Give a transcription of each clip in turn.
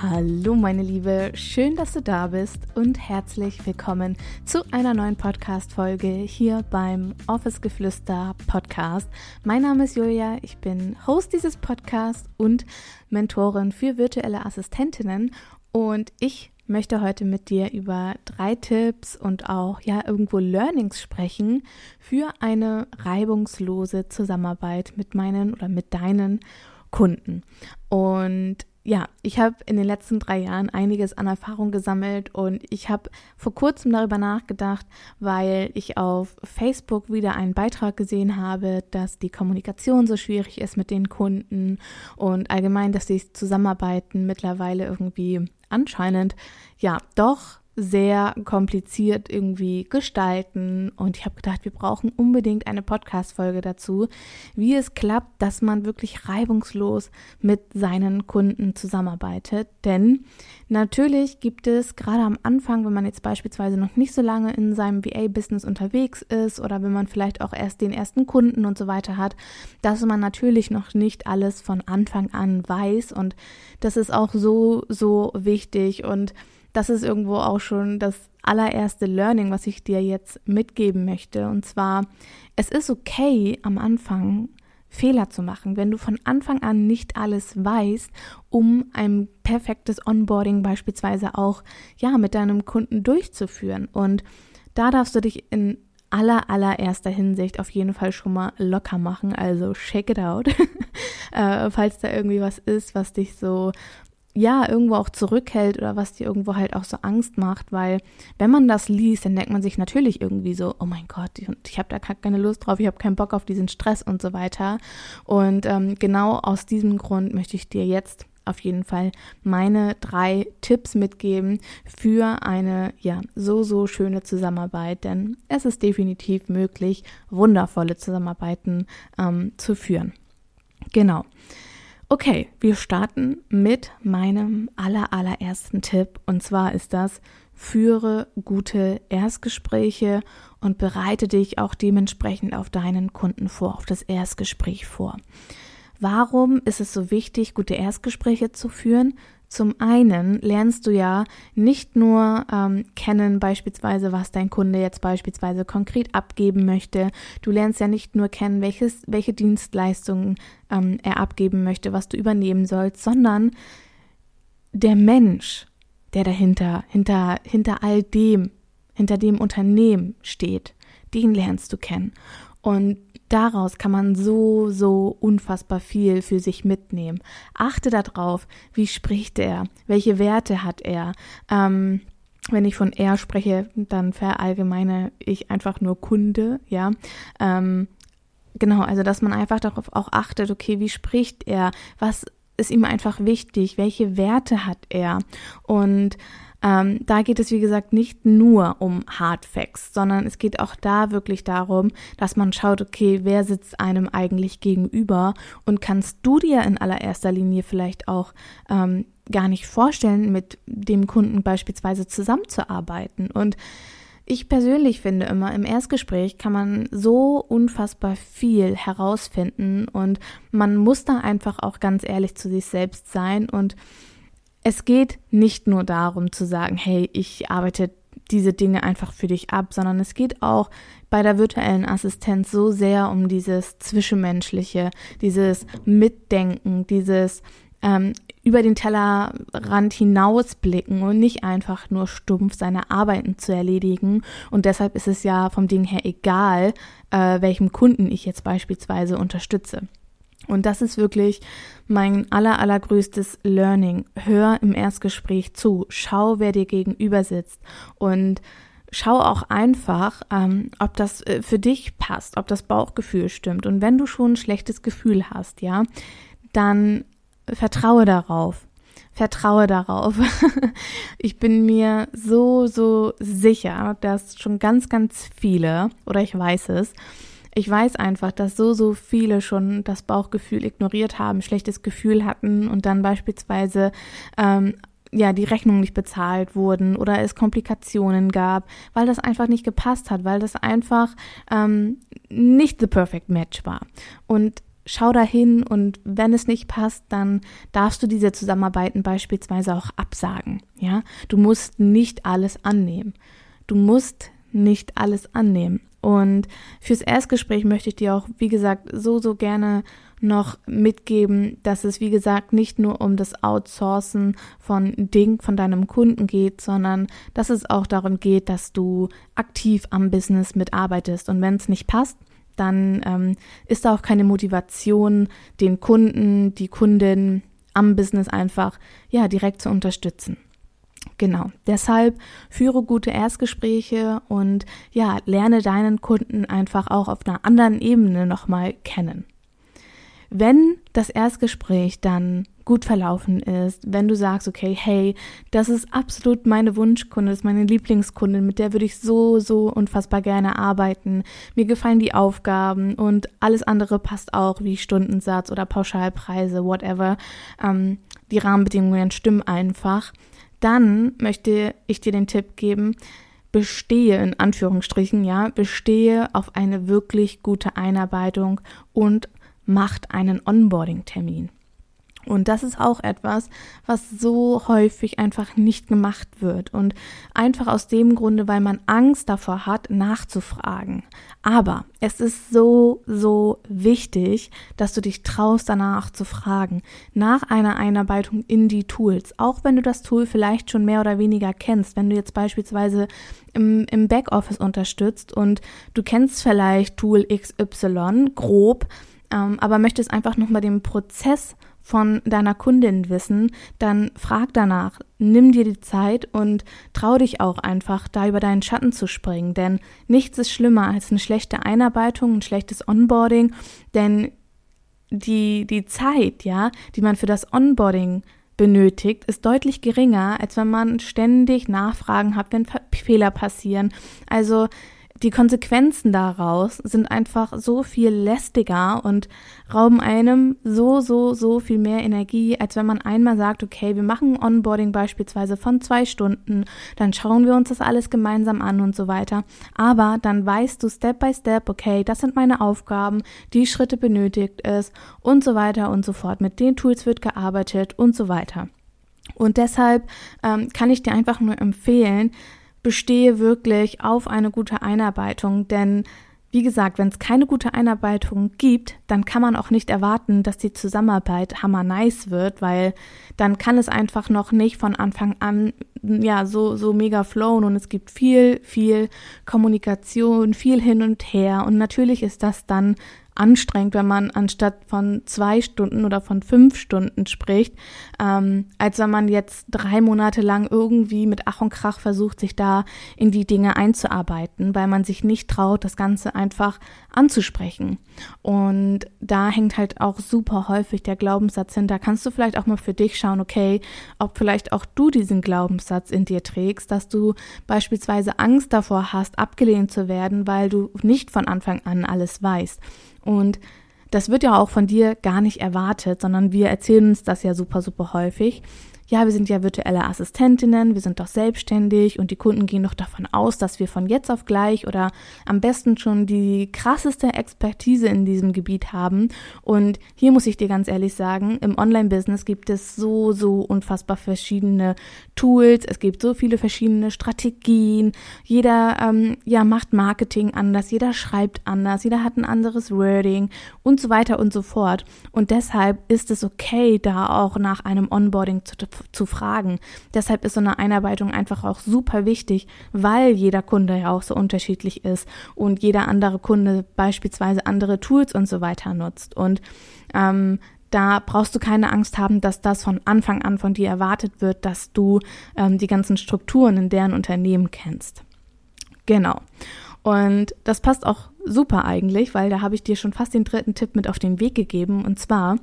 Hallo meine Liebe, schön, dass du da bist und herzlich willkommen zu einer neuen Podcast-Folge hier beim Office Geflüster Podcast. Mein Name ist Julia, ich bin Host dieses Podcasts und Mentorin für virtuelle Assistentinnen. Und ich möchte heute mit dir über drei Tipps und auch ja irgendwo Learnings sprechen für eine reibungslose Zusammenarbeit mit meinen oder mit deinen Kunden. Und ja, ich habe in den letzten drei Jahren einiges an Erfahrung gesammelt und ich habe vor kurzem darüber nachgedacht, weil ich auf Facebook wieder einen Beitrag gesehen habe, dass die Kommunikation so schwierig ist mit den Kunden und allgemein, dass die Zusammenarbeiten mittlerweile irgendwie anscheinend ja doch sehr kompliziert irgendwie gestalten. Und ich habe gedacht, wir brauchen unbedingt eine Podcast-Folge dazu, wie es klappt, dass man wirklich reibungslos mit seinen Kunden zusammenarbeitet. Denn natürlich gibt es gerade am Anfang, wenn man jetzt beispielsweise noch nicht so lange in seinem VA-Business unterwegs ist oder wenn man vielleicht auch erst den ersten Kunden und so weiter hat, dass man natürlich noch nicht alles von Anfang an weiß. Und das ist auch so, so wichtig. Und das ist irgendwo auch schon das allererste Learning, was ich dir jetzt mitgeben möchte. Und zwar, es ist okay am Anfang Fehler zu machen, wenn du von Anfang an nicht alles weißt, um ein perfektes Onboarding beispielsweise auch ja mit deinem Kunden durchzuführen. Und da darfst du dich in aller allererster Hinsicht auf jeden Fall schon mal locker machen. Also check it out, äh, falls da irgendwie was ist, was dich so ja irgendwo auch zurückhält oder was dir irgendwo halt auch so Angst macht, weil wenn man das liest, dann denkt man sich natürlich irgendwie so, oh mein Gott, ich, ich habe da keine Lust drauf, ich habe keinen Bock auf diesen Stress und so weiter. Und ähm, genau aus diesem Grund möchte ich dir jetzt auf jeden Fall meine drei Tipps mitgeben für eine ja so so schöne Zusammenarbeit, denn es ist definitiv möglich, wundervolle Zusammenarbeiten ähm, zu führen. Genau. Okay, wir starten mit meinem aller, allerersten Tipp. Und zwar ist das, führe gute Erstgespräche und bereite dich auch dementsprechend auf deinen Kunden vor, auf das Erstgespräch vor. Warum ist es so wichtig, gute Erstgespräche zu führen? Zum einen lernst du ja nicht nur ähm, kennen, beispielsweise, was dein Kunde jetzt beispielsweise konkret abgeben möchte. Du lernst ja nicht nur kennen, welches, welche Dienstleistungen ähm, er abgeben möchte, was du übernehmen sollst, sondern der Mensch, der dahinter, hinter, hinter all dem, hinter dem Unternehmen steht, den lernst du kennen. Und daraus kann man so, so unfassbar viel für sich mitnehmen. Achte darauf, wie spricht er, welche Werte hat er. Ähm, wenn ich von er spreche, dann verallgemeine ich einfach nur Kunde, ja. Ähm, genau, also dass man einfach darauf auch achtet, okay, wie spricht er, was ist ihm einfach wichtig, welche Werte hat er und ähm, da geht es, wie gesagt, nicht nur um Hard Facts, sondern es geht auch da wirklich darum, dass man schaut, okay, wer sitzt einem eigentlich gegenüber und kannst du dir in allererster Linie vielleicht auch ähm, gar nicht vorstellen, mit dem Kunden beispielsweise zusammenzuarbeiten. Und ich persönlich finde immer, im Erstgespräch kann man so unfassbar viel herausfinden und man muss da einfach auch ganz ehrlich zu sich selbst sein und es geht nicht nur darum zu sagen, hey, ich arbeite diese Dinge einfach für dich ab, sondern es geht auch bei der virtuellen Assistenz so sehr um dieses Zwischenmenschliche, dieses Mitdenken, dieses ähm, über den Tellerrand hinausblicken und nicht einfach nur stumpf seine Arbeiten zu erledigen. Und deshalb ist es ja vom Ding her egal, äh, welchem Kunden ich jetzt beispielsweise unterstütze. Und das ist wirklich mein aller, allergrößtes Learning. Hör im Erstgespräch zu. Schau, wer dir gegenüber sitzt. Und schau auch einfach, ähm, ob das äh, für dich passt, ob das Bauchgefühl stimmt. Und wenn du schon ein schlechtes Gefühl hast, ja, dann vertraue darauf. Vertraue darauf. ich bin mir so, so sicher, dass schon ganz, ganz viele, oder ich weiß es, ich weiß einfach, dass so, so viele schon das Bauchgefühl ignoriert haben, schlechtes Gefühl hatten und dann beispielsweise ähm, ja, die Rechnungen nicht bezahlt wurden oder es Komplikationen gab, weil das einfach nicht gepasst hat, weil das einfach ähm, nicht the perfect match war. Und schau dahin und wenn es nicht passt, dann darfst du diese Zusammenarbeiten beispielsweise auch absagen. Ja, du musst nicht alles annehmen. Du musst nicht alles annehmen. Und fürs Erstgespräch möchte ich dir auch, wie gesagt, so, so gerne noch mitgeben, dass es, wie gesagt, nicht nur um das Outsourcen von Ding von deinem Kunden geht, sondern dass es auch darum geht, dass du aktiv am Business mitarbeitest. Und wenn es nicht passt, dann ähm, ist da auch keine Motivation, den Kunden, die Kundin am Business einfach ja direkt zu unterstützen. Genau. Deshalb führe gute Erstgespräche und ja, lerne deinen Kunden einfach auch auf einer anderen Ebene nochmal kennen. Wenn das Erstgespräch dann gut verlaufen ist, wenn du sagst, okay, hey, das ist absolut meine Wunschkunde, das ist meine Lieblingskundin, mit der würde ich so, so unfassbar gerne arbeiten. Mir gefallen die Aufgaben und alles andere passt auch, wie Stundensatz oder Pauschalpreise, whatever. Ähm, die Rahmenbedingungen stimmen einfach. Dann möchte ich dir den Tipp geben, bestehe in Anführungsstrichen, ja, bestehe auf eine wirklich gute Einarbeitung und macht einen Onboarding-Termin. Und das ist auch etwas, was so häufig einfach nicht gemacht wird. Und einfach aus dem Grunde, weil man Angst davor hat, nachzufragen. Aber es ist so, so wichtig, dass du dich traust, danach zu fragen. Nach einer Einarbeitung in die Tools. Auch wenn du das Tool vielleicht schon mehr oder weniger kennst. Wenn du jetzt beispielsweise im, im Backoffice unterstützt und du kennst vielleicht Tool XY grob, ähm, aber möchtest einfach nochmal den Prozess von deiner Kundin wissen, dann frag danach, nimm dir die Zeit und trau dich auch einfach, da über deinen Schatten zu springen, denn nichts ist schlimmer als eine schlechte Einarbeitung, ein schlechtes Onboarding, denn die, die Zeit, ja, die man für das Onboarding benötigt, ist deutlich geringer, als wenn man ständig Nachfragen hat, wenn Fehler passieren. Also die Konsequenzen daraus sind einfach so viel lästiger und rauben einem so, so, so viel mehr Energie, als wenn man einmal sagt, okay, wir machen Onboarding beispielsweise von zwei Stunden, dann schauen wir uns das alles gemeinsam an und so weiter. Aber dann weißt du Step by Step, okay, das sind meine Aufgaben, die Schritte benötigt es und so weiter und so fort. Mit den Tools wird gearbeitet und so weiter. Und deshalb ähm, kann ich dir einfach nur empfehlen, bestehe wirklich auf eine gute Einarbeitung, denn wie gesagt, wenn es keine gute Einarbeitung gibt, dann kann man auch nicht erwarten, dass die Zusammenarbeit hammer nice wird, weil dann kann es einfach noch nicht von Anfang an ja so so mega flowen und es gibt viel viel Kommunikation, viel hin und her. Und natürlich ist das dann anstrengend, wenn man anstatt von zwei Stunden oder von fünf Stunden spricht, ähm, als wenn man jetzt drei Monate lang irgendwie mit Ach und Krach versucht, sich da in die Dinge einzuarbeiten, weil man sich nicht traut, das Ganze einfach anzusprechen. Und da hängt halt auch super häufig der Glaubenssatz hinter. Kannst du vielleicht auch mal für dich schauen, okay, ob vielleicht auch du diesen Glaubenssatz in dir trägst, dass du beispielsweise Angst davor hast, abgelehnt zu werden, weil du nicht von Anfang an alles weißt. Und das wird ja auch von dir gar nicht erwartet, sondern wir erzählen uns das ja super, super häufig ja, wir sind ja virtuelle Assistentinnen, wir sind doch selbstständig und die Kunden gehen doch davon aus, dass wir von jetzt auf gleich oder am besten schon die krasseste Expertise in diesem Gebiet haben. Und hier muss ich dir ganz ehrlich sagen, im Online-Business gibt es so, so unfassbar verschiedene Tools, es gibt so viele verschiedene Strategien, jeder ähm, ja, macht Marketing anders, jeder schreibt anders, jeder hat ein anderes Wording und so weiter und so fort. Und deshalb ist es okay, da auch nach einem Onboarding zu zu fragen. Deshalb ist so eine Einarbeitung einfach auch super wichtig, weil jeder Kunde ja auch so unterschiedlich ist und jeder andere Kunde beispielsweise andere Tools und so weiter nutzt. Und ähm, da brauchst du keine Angst haben, dass das von Anfang an von dir erwartet wird, dass du ähm, die ganzen Strukturen in deren Unternehmen kennst. Genau. Und das passt auch super eigentlich, weil da habe ich dir schon fast den dritten Tipp mit auf den Weg gegeben. Und zwar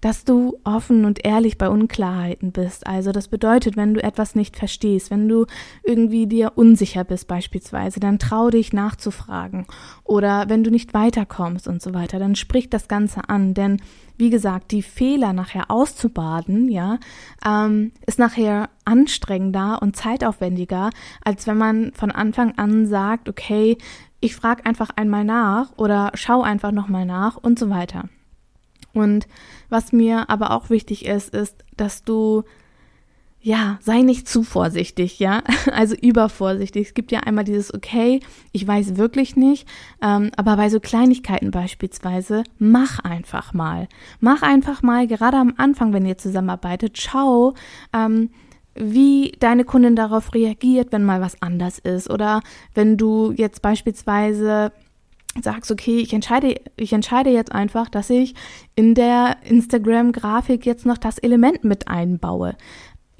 dass du offen und ehrlich bei Unklarheiten bist. Also das bedeutet, wenn du etwas nicht verstehst, wenn du irgendwie dir unsicher bist beispielsweise, dann trau dich nachzufragen. Oder wenn du nicht weiterkommst und so weiter, dann sprich das Ganze an. Denn wie gesagt, die Fehler nachher auszubaden, ja, ähm, ist nachher anstrengender und zeitaufwendiger, als wenn man von Anfang an sagt, okay, ich frage einfach einmal nach oder schau einfach nochmal nach und so weiter. Und was mir aber auch wichtig ist, ist, dass du ja, sei nicht zu vorsichtig, ja, also übervorsichtig. Es gibt ja einmal dieses, okay, ich weiß wirklich nicht, ähm, aber bei so Kleinigkeiten beispielsweise, mach einfach mal. Mach einfach mal, gerade am Anfang, wenn ihr zusammenarbeitet, schau, ähm, wie deine Kundin darauf reagiert, wenn mal was anders ist. Oder wenn du jetzt beispielsweise sagst, okay, ich entscheide, ich entscheide jetzt einfach, dass ich in der Instagram-Grafik jetzt noch das Element mit einbaue.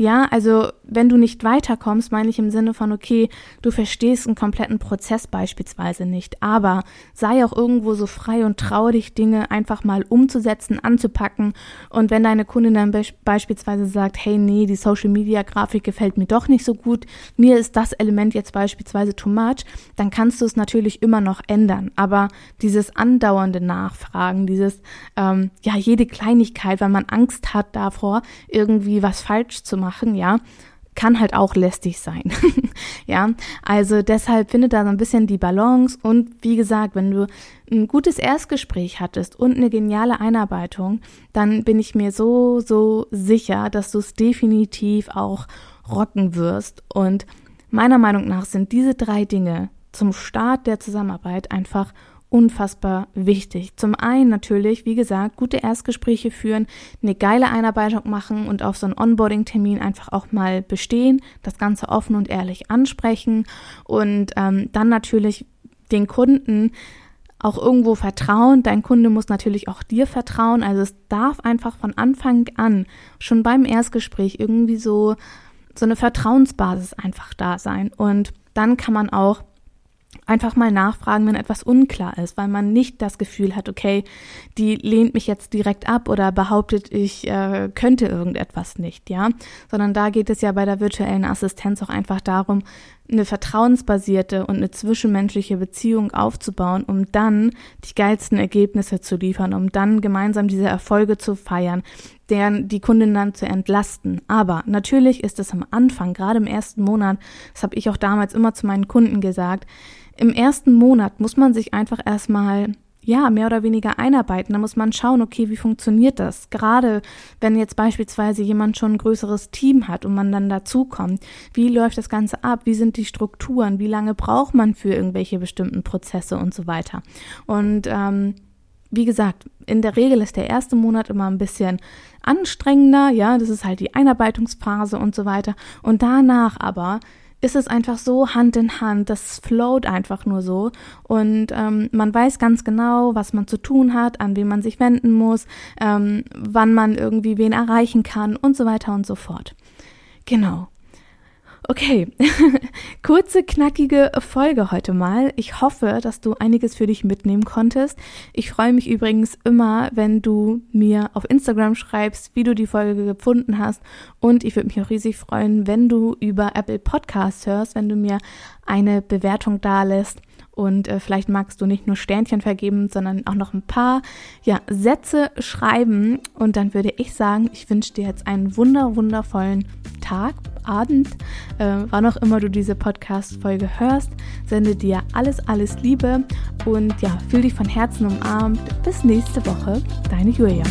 Ja, also wenn du nicht weiterkommst, meine ich im Sinne von, okay, du verstehst einen kompletten Prozess beispielsweise nicht, aber sei auch irgendwo so frei und traue dich, Dinge einfach mal umzusetzen, anzupacken. Und wenn deine Kundin dann be beispielsweise sagt, hey, nee, die Social Media Grafik gefällt mir doch nicht so gut, mir ist das Element jetzt beispielsweise too much, dann kannst du es natürlich immer noch ändern. Aber dieses andauernde Nachfragen, dieses, ähm, ja, jede Kleinigkeit, weil man Angst hat davor, irgendwie was falsch zu machen, machen, ja, kann halt auch lästig sein. ja, also deshalb finde da so ein bisschen die Balance und wie gesagt, wenn du ein gutes Erstgespräch hattest und eine geniale Einarbeitung, dann bin ich mir so, so sicher, dass du es definitiv auch rocken wirst. Und meiner Meinung nach sind diese drei Dinge zum Start der Zusammenarbeit einfach unfassbar wichtig. Zum einen natürlich, wie gesagt, gute Erstgespräche führen, eine geile Einarbeitung machen und auf so einen Onboarding-Termin einfach auch mal bestehen, das Ganze offen und ehrlich ansprechen und ähm, dann natürlich den Kunden auch irgendwo vertrauen. Dein Kunde muss natürlich auch dir vertrauen. Also es darf einfach von Anfang an, schon beim Erstgespräch, irgendwie so, so eine Vertrauensbasis einfach da sein. Und dann kann man auch einfach mal nachfragen, wenn etwas unklar ist, weil man nicht das Gefühl hat, okay, die lehnt mich jetzt direkt ab oder behauptet, ich äh, könnte irgendetwas nicht, ja, sondern da geht es ja bei der virtuellen Assistenz auch einfach darum, eine vertrauensbasierte und eine zwischenmenschliche Beziehung aufzubauen, um dann die geilsten Ergebnisse zu liefern, um dann gemeinsam diese Erfolge zu feiern, deren die Kundin dann zu entlasten. Aber natürlich ist es am Anfang, gerade im ersten Monat, das habe ich auch damals immer zu meinen Kunden gesagt, im ersten Monat muss man sich einfach erstmal ja, mehr oder weniger einarbeiten. Da muss man schauen, okay, wie funktioniert das? Gerade wenn jetzt beispielsweise jemand schon ein größeres Team hat und man dann dazukommt. Wie läuft das Ganze ab? Wie sind die Strukturen? Wie lange braucht man für irgendwelche bestimmten Prozesse und so weiter? Und ähm, wie gesagt, in der Regel ist der erste Monat immer ein bisschen anstrengender, ja, das ist halt die Einarbeitungsphase und so weiter. Und danach aber ist es einfach so Hand in Hand, das float einfach nur so und ähm, man weiß ganz genau, was man zu tun hat, an wen man sich wenden muss, ähm, wann man irgendwie wen erreichen kann und so weiter und so fort. Genau. Okay, kurze, knackige Folge heute mal. Ich hoffe, dass du einiges für dich mitnehmen konntest. Ich freue mich übrigens immer, wenn du mir auf Instagram schreibst, wie du die Folge gefunden hast. Und ich würde mich auch riesig freuen, wenn du über Apple Podcasts hörst, wenn du mir eine Bewertung da lässt. Und äh, vielleicht magst du nicht nur Sternchen vergeben, sondern auch noch ein paar ja, Sätze schreiben. Und dann würde ich sagen, ich wünsche dir jetzt einen wunder, wundervollen Tag, Abend, äh, wann auch immer du diese Podcast-Folge hörst. Sende dir alles, alles Liebe und ja, fühl dich von Herzen umarmt. Bis nächste Woche, deine Julia.